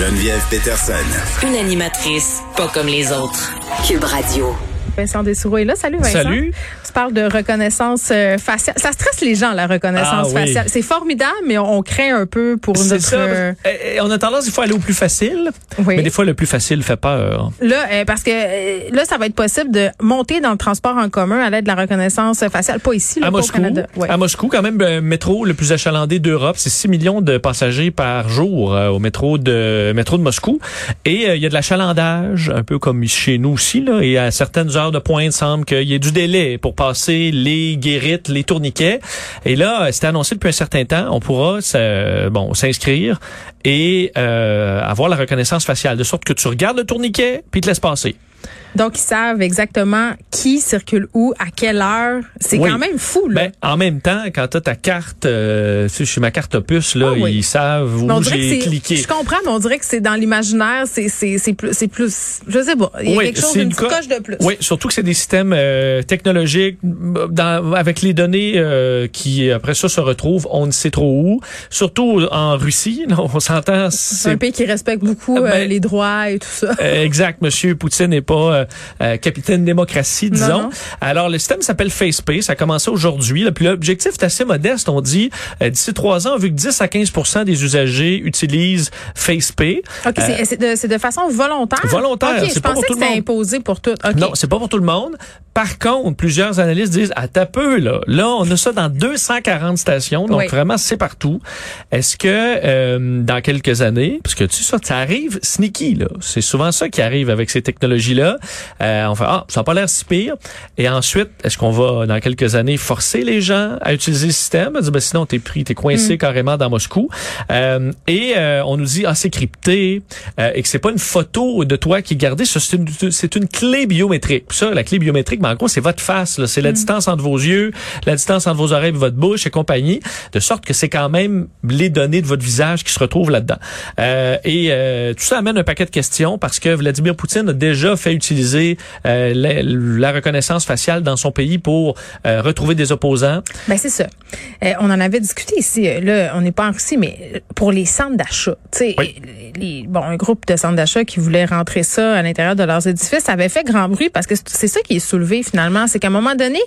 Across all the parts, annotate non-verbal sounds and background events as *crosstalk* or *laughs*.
Geneviève Peterson. Une animatrice pas comme les autres. Cube Radio. Vincent Dessoureau est là. Salut Vincent. Salut. Tu parles de reconnaissance euh, faciale. Ça stresse les gens, la reconnaissance Ah, oui. faciale. C'est formidable, mais on, on craint un peu pour notre... ça. euh, Eh, eh, On a tendance des fois à aller au plus facile, Oui. mais des fois le plus facile fait peur. Là, euh, parce que là, ça va être possible de monter dans le transport en commun à l'aide de la reconnaissance faciale. Pas ici, là, À pas au Moscou, Canada. Ouais. à Moscou, quand même, le métro le plus achalandé d'Europe, c'est 6 millions de passagers par jour au métro de métro de Moscou. Et il y a de l'achalandage, un peu comme chez nous aussi, là. Et à certaines heures de pointe, il semble qu'il y ait du délai pour passer les guérites, les tourniquets. Et là, euh, c'était annoncé depuis un certain temps, on pourra ça- bon s'inscrire et euh, avoir la reconnaissance faciale, de sorte que tu regardes le tourniquet puis te laisses passer. Donc, ils savent exactement qui circule où, à quelle heure. C'est Oui. quand même fou, là. Ben, en même temps, quand tu as ta carte, euh, chez ma carte puce, là, Ah oui. ils savent où j'ai cliqué. Je comprends, mais on dirait que c'est dans l'imaginaire, c'est c'est c'est plus c'est plus je sais pas, il y a Oui, quelque chose une une co- coche de plus. Oui, surtout que c'est des systèmes euh, technologiques dans, avec les données euh, qui après ça se retrouvent, on ne sait trop où. Surtout en Russie, *laughs* là, on s'entend. C'est un pays qui respecte beaucoup Ah, ben- euh, les droits et tout ça. Exact, Monsieur Poutine n'est pas euh, euh, capitaine démocratie, disons. Non, non. Alors le système s'appelle FacePay, ça a commencé aujourd'hui. Puis l'objectif est assez modeste, on dit euh, d'ici trois ans, vu que 10 à 15 des usagers utilisent FacePay. OK, Euh, c'est- de, façon volontaire? Volontaire, OK, c'est je pas pour tout que le monde. imposé pour tout. OK. Non, c'est pas pour tout le monde. Par contre, plusieurs analystes disent à ta peu là, là on a ça dans 240 stations, donc Oui. vraiment c'est partout. Est-ce que euh, dans quelques années, parce que tu sais ça, ça arrive sneaky là, c'est souvent ça qui arrive avec ces technologies là. Euh, on fait ah ça a pas l'air si pire. Et ensuite, est-ce qu'on va dans quelques années forcer les gens à utiliser le système? Ben, sinon t'es pris, t'es coincé carrément dans Moscou. Euh, et euh, on nous dit ah c'est crypté euh, et que c'est pas une photo de toi qui est gardée, ça, c'est une, c'est une clé biométrique. Ça, la clé biométrique, mais en gros, c'est votre face, là. c'est la distance entre vos yeux, la distance entre vos oreilles, et votre bouche et compagnie, de sorte que c'est quand même les données de votre visage qui se retrouvent là-dedans. Euh, et euh, tout ça amène un paquet de questions parce que Vladimir Poutine a déjà fait utiliser euh, la, la reconnaissance faciale dans son pays pour euh, retrouver des opposants. Ben c'est ça. Euh, on en avait discuté ici. Là, on n'est pas en Russie, mais pour les centres d'achat, tu sais, Oui. les- bon, un groupe de centres d'achat qui voulait rentrer ça à l'intérieur de leurs édifices, ça avait fait grand bruit parce que c'est- ça qui est soulevé finalement, c'est qu'à un moment donné,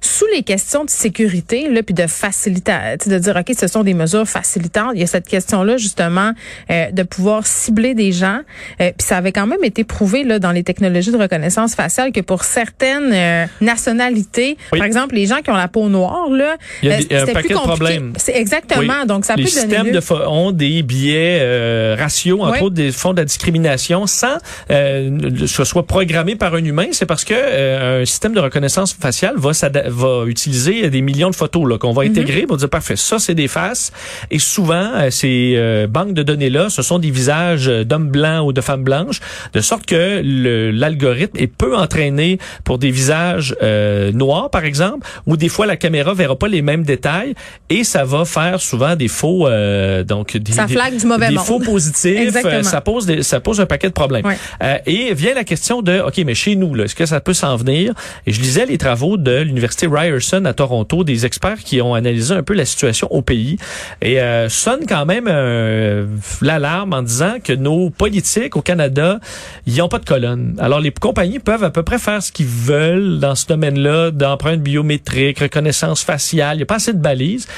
sous les questions de sécurité, là, puis de facilité, de dire ok, ce sont des mesures facilitantes, il y a cette question-là justement de pouvoir cibler des gens. Puis ça avait quand même été prouvé là dans les technologies de reconnaissance faciale que pour certaines euh, nationalités, Oui. par exemple les gens qui ont la peau noire là, Il y a des- un c'était paquet plus de compliqué. problèmes. C'est exactement. Oui. Donc ça les peut donner systèmes lieu. de ont des biais euh, ratios, entre Oui. autres des fonds de la discrimination, sans euh, que ce soit programmé par un humain. C'est parce que euh, un système de reconnaissance faciale va, va utiliser des millions de photos là qu'on va Mhm. intégrer pour dire parfait, ça c'est des faces. Et souvent euh, ces euh, banques de données là, ce sont des visages d'hommes blancs ou de femmes blanches, de sorte que le- l'algorithme est peu entraîné pour des visages euh, noirs par exemple, où des fois la caméra verra pas les mêmes détails et ça va faire souvent des faux euh, donc des, Ça des- flague du mauvais des monde. faux positifs. Euh, ça pose des- ça pose un paquet de problèmes. Ouais. Euh, et vient la question de OK mais chez nous là, est-ce que ça peut s'en venir? Et je lisais les travaux de l'université Ryerson à Toronto des experts qui ont analysé un peu la situation au pays et euh, sonne quand même euh, l'alarme en disant que nos politiques au Canada, ils ont pas de colonne. Alors les compagnies peuvent à peu près faire ce qu'ils veulent dans ce domaine-là d'empreintes biométriques, reconnaissance faciale, il n'y a pas assez de balises.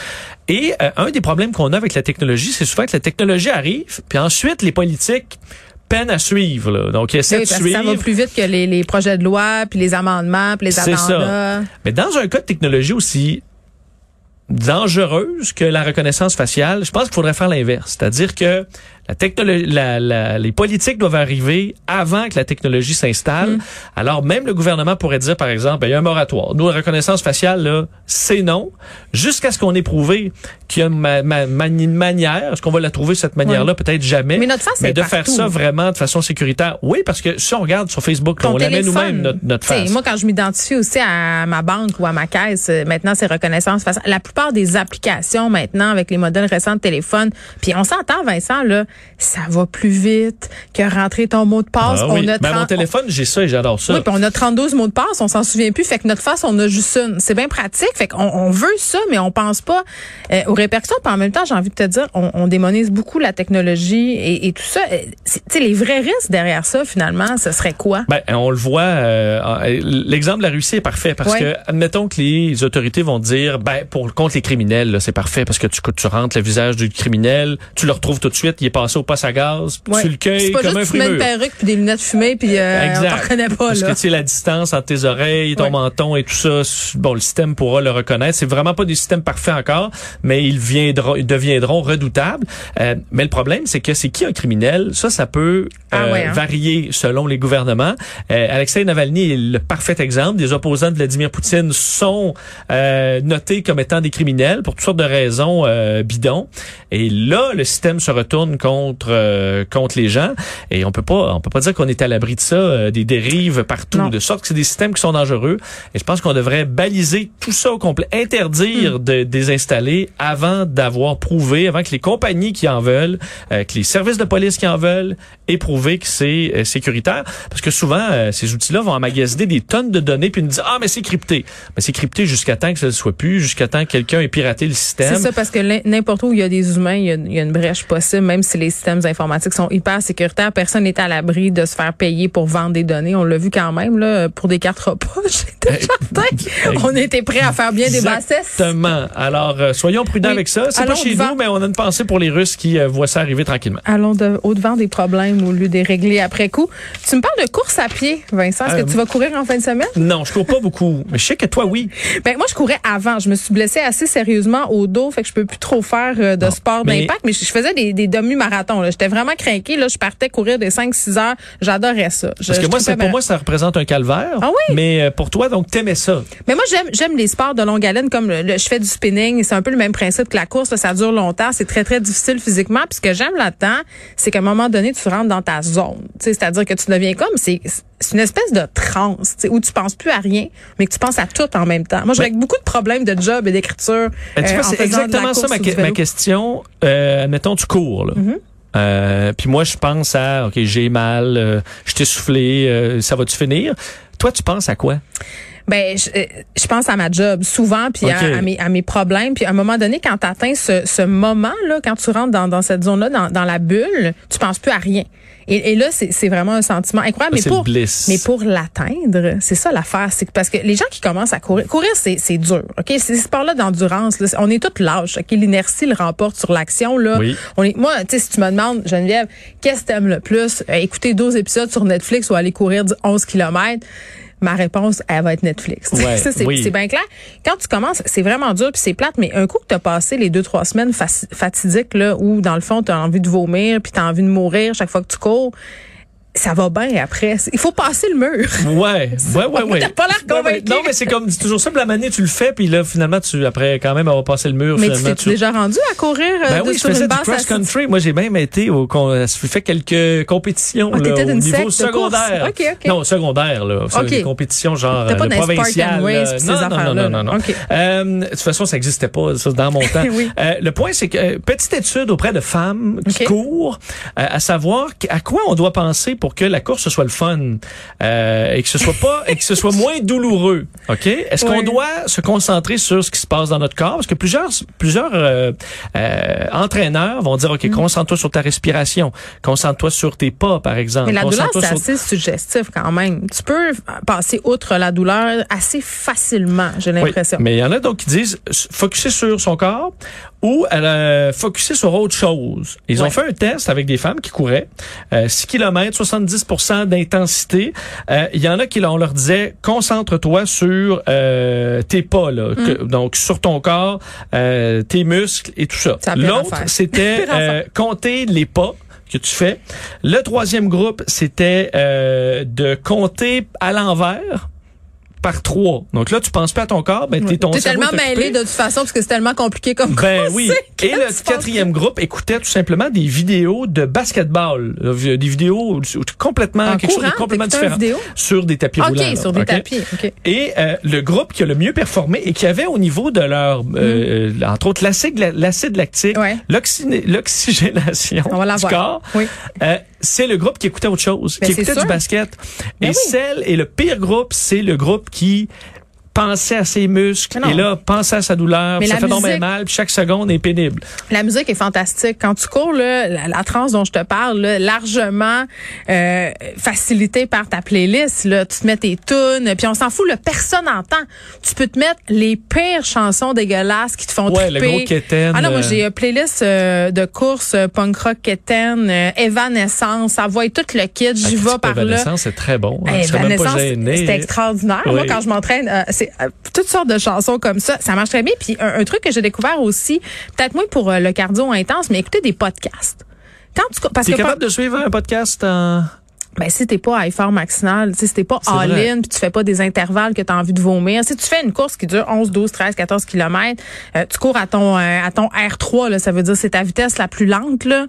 Et euh, un des problèmes qu'on a avec la technologie, c'est souvent que la technologie arrive, puis ensuite les politiques peinent à suivre. Là. Donc, ils essaient Oui, de que ça suivre. va plus vite que les, les projets de loi, puis les amendements, puis les C'est ça. agendas. Mais dans un cas de technologie aussi dangereuse que la reconnaissance faciale, je pense qu'il faudrait faire l'inverse. C'est-à-dire que la technologie, la, la- les politiques doivent arriver avant que la technologie s'installe. Alors même le gouvernement pourrait dire, par exemple, ben, il y a un moratoire. Nous, la reconnaissance faciale, là, c'est non, jusqu'à ce qu'on ait prouvé qu'il y a une, ma- ma- ma- une manière. Est-ce qu'on va la trouver cette manière-là? Peut-être jamais. Mais notre face Mais de faire ça vraiment de façon sécuritaire. Oui, parce que si on regarde sur Facebook, Ton on la met nous-mêmes notre, notre face. Moi, quand je m'identifie aussi à ma banque ou à ma caisse, euh, maintenant, c'est reconnaissance faciale. La plupart des applications maintenant, avec les modèles récents de téléphone, puis on s'entend, Vincent, là, ça va plus vite que rentrer ton mot de passe. Ah on oui. a Ben, mon 30 téléphone, j'ai ça et j'adore ça. oui, puis on a 32 mots de passe, on s'en souvient plus. Fait que notre face, on a juste une. C'est bien pratique. Fait qu'on on veut ça, mais on pense pas euh, aux répercussions. Puis en même temps, j'ai envie de te dire, on, on démonise beaucoup la technologie et, et tout ça. Euh, Tu sais, les vrais risques derrière ça, finalement, ce serait quoi? Ben, on le voit. euh, L'exemple de la Russie est parfait parce que, admettons que les autorités vont dire, ben, pour contre les criminels, c'est parfait parce que tu, tu rentres le visage du criminel, tu le retrouves tout de suite, il est passé au poste à gaz, Ouais. tu le cueilles C'est pas comme un juste tu mets une perruque puis des lunettes fumées puis euh, on t'en reconnaît pas, Parce là. que tu sais, la distance entre tes oreilles, ton Ouais. menton et tout ça, bon, le système pourra le reconnaître. C'est vraiment pas des systèmes parfaits encore, mais ils viendront, ils deviendront redoutables. Euh, mais le problème, c'est que c'est qui un criminel? Ça, ça peut Ah euh, ouais, hein? varier selon les gouvernements. Euh, Alexei Navalny est le parfait exemple. Des opposants de Vladimir Poutine sont euh, notés comme étant des criminels pour toutes sortes de raisons bidons. Et là, le système se retourne contre euh, contre les gens. Et on peut pas on peut pas dire qu'on est à l'abri de ça, euh, des dérives partout, Non. de sorte que c'est des systèmes qui sont dangereux. Et je pense qu'on devrait baliser tout ça au complet, interdire Hmm. de désinstaller avant d'avoir prouvé, avant que les compagnies qui en veulent, euh, que les services de police qui en veulent, aient prouvé que c'est euh, sécuritaire. Parce que souvent, euh, ces outils-là vont emmagasiner des tonnes de données puis nous dire ah mais c'est crypté. Mais c'est crypté jusqu'à temps que ça ne soit plus, jusqu'à temps que quelqu'un ait piraté le système. C'est ça, parce que n'importe où il y a des humains, il y a, il y a une brèche possible, même si les systèmes informatiques sont hyper sécuritaires. Personne n'est à l'abri de se faire payer pour vendre des données. On l'a vu quand même, là, pour des cartes repas. *laughs* On était prêt à faire bien des bassesses. Exactement. Alors, euh, soyons prudents Oui. avec ça. C'est pas chez devant. nous, mais on a une pensée pour les Russes qui euh, voient ça arriver tranquillement. Allons de, au-devant des problèmes au lieu des régler après coup. Tu me parles de course à pied, Vincent. Est-ce Euh, que tu vas courir en fin de semaine? Non, je cours pas beaucoup, *laughs* mais je sais que toi, oui. Ben moi je courais avant, je me suis blessée assez sérieusement au dos, fait que je peux plus trop faire euh, de sport mais- d'impact, mais je, je faisais des, des demi-marathons j'étais vraiment craquée là, je partais courir des 5 6 heures, j'adorais ça. Je- Parce que moi, c'est pour moi, ça représente un calvaire. Ah oui? Mais euh, pour toi, donc, t'aimais ça. Mais moi j'aime j'aime les sports de longue haleine comme le, le- je fais du spinning, c'est un peu le même principe que la course, là, ça dure longtemps, c'est très très difficile physiquement, puis ce que j'aime là-dedans, c'est qu'à un moment donné tu rentres dans ta zone, c'est-à-dire que tu deviens comme c'est c'est une espèce de transe, où tu penses plus à rien, mais que tu penses à tout en même temps. Moi, j'ai Ouais. beaucoup de problèmes de job et d'écriture. Ben, euh, c'est exactement ça ma, que- question. Euh, admettons, tu cours, là. Mm-hmm. Euh, puis moi, je pense à, OK, j'ai mal, euh, je t'ai soufflé, euh, ça va-tu finir? Toi, tu penses à quoi? Ben, je, euh, je pense à ma job souvent, puis à mes, à mes problèmes. Puis à un moment donné, quand tu atteins ce, ce moment-là, quand tu rentres dans, dans cette zone-là, dans, dans la bulle, tu penses plus à rien. Et, et là, c'est c'est vraiment un sentiment incroyable. Mais C'est le pour, mais pour l'atteindre, c'est ça l'affaire. C'est parce que les gens qui commencent à courir, courir, c'est c'est dur. OK? Ces sports-là d'endurance, là, on est toutes lâches. OK? L'inertie le remporte sur l'action. là. Oui. On est, moi, tu sais, si tu me demandes, Geneviève, qu'est-ce que t'aimes le plus? Euh, écouter 12 épisodes sur Netflix ou aller courir 11 kilomètres? Ma réponse, elle va être Netflix. *laughs* Ouais, ça, c'est oui. bien clair. Quand tu commences, c'est vraiment dur puis c'est plate, mais un coup que tu as passé les deux, trois semaines fatidiques, là, où dans le fond, tu as envie de vomir puis tu as envie de mourir chaque fois que tu cours, ça va bien après. Il faut passer le mur. Ouais, *laughs* ouais, ouais, ouais. T'as pas l'air ouais. convaincu. Non, mais c'est comme, c'est toujours ça, puis la manée, tu le fais, puis là, finalement, tu, après, quand même, avoir passé le mur, Mais tu finalement, t'es déjà rendu à courir euh, Ben de- oui, je sur une du base assise? cross-country. Moi, j'ai même été au, con- fait quelques compétitions, Ah, là, au niveau secondaire. Ok, ok. Non, secondaire, là. Ça, Ok. Des compétitions genre, pas euh, là. pis ces non, non, non, non, non. Euh, de toute façon, ça n'existait pas, ça, dans mon *laughs* temps. Oui. Euh, le point, c'est que, euh, petite étude auprès de femmes qui courent, euh, à savoir à quoi on doit penser pour que la course ce soit le fun, euh, et que ce soit pas, et que ce soit moins douloureux. OK? Est-ce qu'on doit se concentrer sur ce qui se passe dans notre corps? Parce que plusieurs, plusieurs euh, euh, entraîneurs vont dire, OK, Mm. concentre-toi sur ta respiration. Concentre-toi sur tes pas, par exemple. Mais la douleur, c'est sur- assez suggestif quand même. Tu peux passer outre la douleur assez facilement, j'ai Oui, l'impression. mais il y en a donc qui disent focuser sur son corps ou euh, focuser sur autre chose. Ils ont fait un test avec des femmes qui couraient euh, 6 km, 70% d'intensité. Euh, Il y en a qui on leur disait concentre-toi sur euh, tes pas là, Mm. que- donc sur ton corps, euh, tes muscles et tout ça. L'autre c'était *laughs* euh, compter les pas que tu fais. Le troisième groupe, c'était euh, de compter à l'envers par trois. Donc là, tu penses pas à ton corps, ben t'es ton T'es tellement mêlé de toute façon parce que c'est tellement compliqué comme Ben concept oui. Et le quatrième groupe écoutait tout simplement des vidéos de basketball, euh, des vidéos complètement En quelque chose courant, de complètement différent sur des tapis OK, roulants. là, sur des tapis. Et euh, le groupe qui a le mieux performé et qui avait au niveau de leur, euh, euh, entre autres, l'acide, lactique. Ouais. l'oxygénation du corps, Oui. euh, c'est le groupe qui écoutait autre chose, Ben, qui c'est écoutait sûr. du basket. Ben et oui. celle et le pire groupe, c'est le groupe qui pensait à ses muscles et là pensait à sa douleur, puis ça fait donc musique- mal, puis chaque seconde est pénible. La musique est fantastique. Quand tu cours, là, la, la transe dont je te parle, là, largement euh, facilitée par ta playlist. Là. Tu te mets tes tunes, puis on s'en fout, là, personne n'entend. Tu peux te mettre les pires chansons dégueulasses qui te font Ouais, le gros quétaine, Ah non, moi euh, j'ai une playlist euh, de course euh, punk rock quétaine, euh, Evanescence, ça voit tout le kit, j'y vais par là. Evanescence, c'est très bon. hein. Evanescence, c'était extraordinaire. Moi, quand je m'entraîne, euh, c'est toutes sortes de chansons comme ça. Ça marche très bien. Puis un, un truc que j'ai découvert aussi, peut-être moins pour euh, le cardio intense, mais écouter des podcasts. Quand tu, parce que capable de suivre un podcast en... ben, si t'es pas à effort maximal, tu si t'es pas all-in, puis tu fais pas des intervalles que tu as envie de vomir, si tu fais une course qui dure 11, 12, 13, 14 kilomètres, euh, tu cours à ton euh, à ton R3, là, ça veut dire c'est ta vitesse la plus lente, là,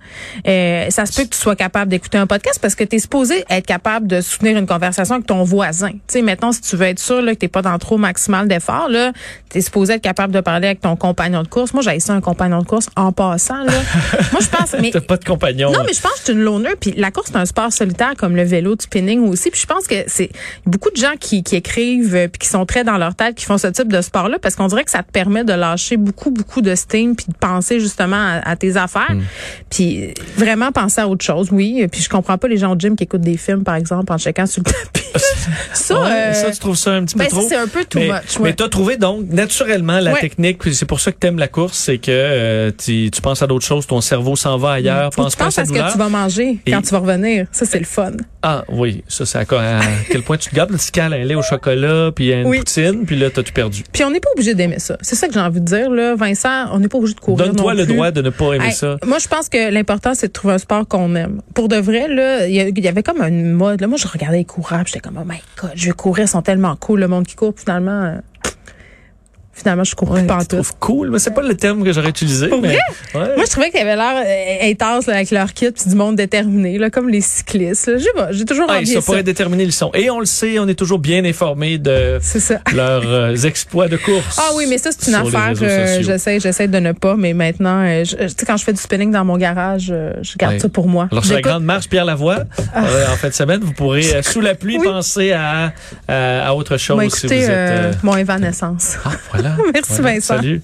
euh, ça se peut que tu sois capable d'écouter un podcast parce que tu es supposé être capable de soutenir une conversation avec ton voisin. Tu sais, maintenant, si tu veux être sûr là, que t'es pas dans trop maximal d'effort, là, t'es supposé être capable de parler avec ton compagnon de course. Moi, j'ai ça un compagnon de course en passant, là. *laughs* Moi, je pense, mais T'as pas de compagnon. non, mais je pense que c'est une loner. Puis la course, c'est un sport solitaire comme le vélo, du spinning aussi. Puis je pense que c'est beaucoup de gens qui, qui écrivent euh, puis qui sont très dans leur tête, qui font ce type de sport-là, parce qu'on dirait que ça te permet de lâcher beaucoup, beaucoup de steam puis de penser justement à, à tes affaires. Hmm. Puis vraiment penser à autre chose, oui. Puis je comprends pas les gens au gym qui écoutent des films, par exemple, en checkant sur le tapis. *laughs* ça, Ouais, euh, ça, tu trouves ça un petit ben, peu trop? ça, c'est un peu too mais, much, ouais. Mais t'as trouvé donc naturellement la Ouais. technique, c'est pour ça que t'aimes la course, c'est que euh, tu, tu penses à d'autres choses, ton cerveau s'en va ailleurs, que pense tu pas à penses à ce douleur. que tu vas manger Et- quand tu vas revenir. Ça, c'est le fun. Ah oui, ça c'est à, quoi- à quel point tu te gardes le petit câlin, un lait au chocolat, puis une Oui. poutine, puis là t'as tout perdu. Puis on n'est pas obligé d'aimer ça. C'est ça que j'ai envie de dire, là. Vincent, on n'est pas obligé de courir. Donne-toi le plus. droit de ne pas aimer Hey, ça. Moi, je pense que l'important, c'est de trouver un sport qu'on aime. Pour de vrai, là, il y, avait comme une mode. Là, moi, je regardais les coureurs, j'étais comme, oh my God, je vais courir, ils sont tellement cool, le monde qui court. Finalement, euh, finalement, je cours plus Ouais, pantoute. trouves cool, mais c'est pas le terme que j'aurais utilisé. Pour mais, vrai? ouais. Moi, je trouvais qu'il y avait l'air euh, intense là, avec leur kit, puis du monde déterminé, là, comme les cyclistes. Je sais pas, j'ai toujours Ah, envie ça ça. pourrait déterminer le son. Et on le sait, on est toujours bien informé de *laughs* leurs euh, exploits de course. Ah oui, mais ça, c'est une affaire. euh, j'essaie, j'essaie de ne pas, mais maintenant, euh, je- tu sais, quand je fais du spinning dans mon garage, je garde Ouais. ça pour moi. Alors, sur la grande marche Pierre Lavoie, euh, en fin de semaine, vous pourrez, sous la pluie, Oui. penser à, à, à autre chose Moi, si vous écoutez êtes... mon évanescence. Ah, voilà. *laughs* Merci, Voilà. Vincent. Salut.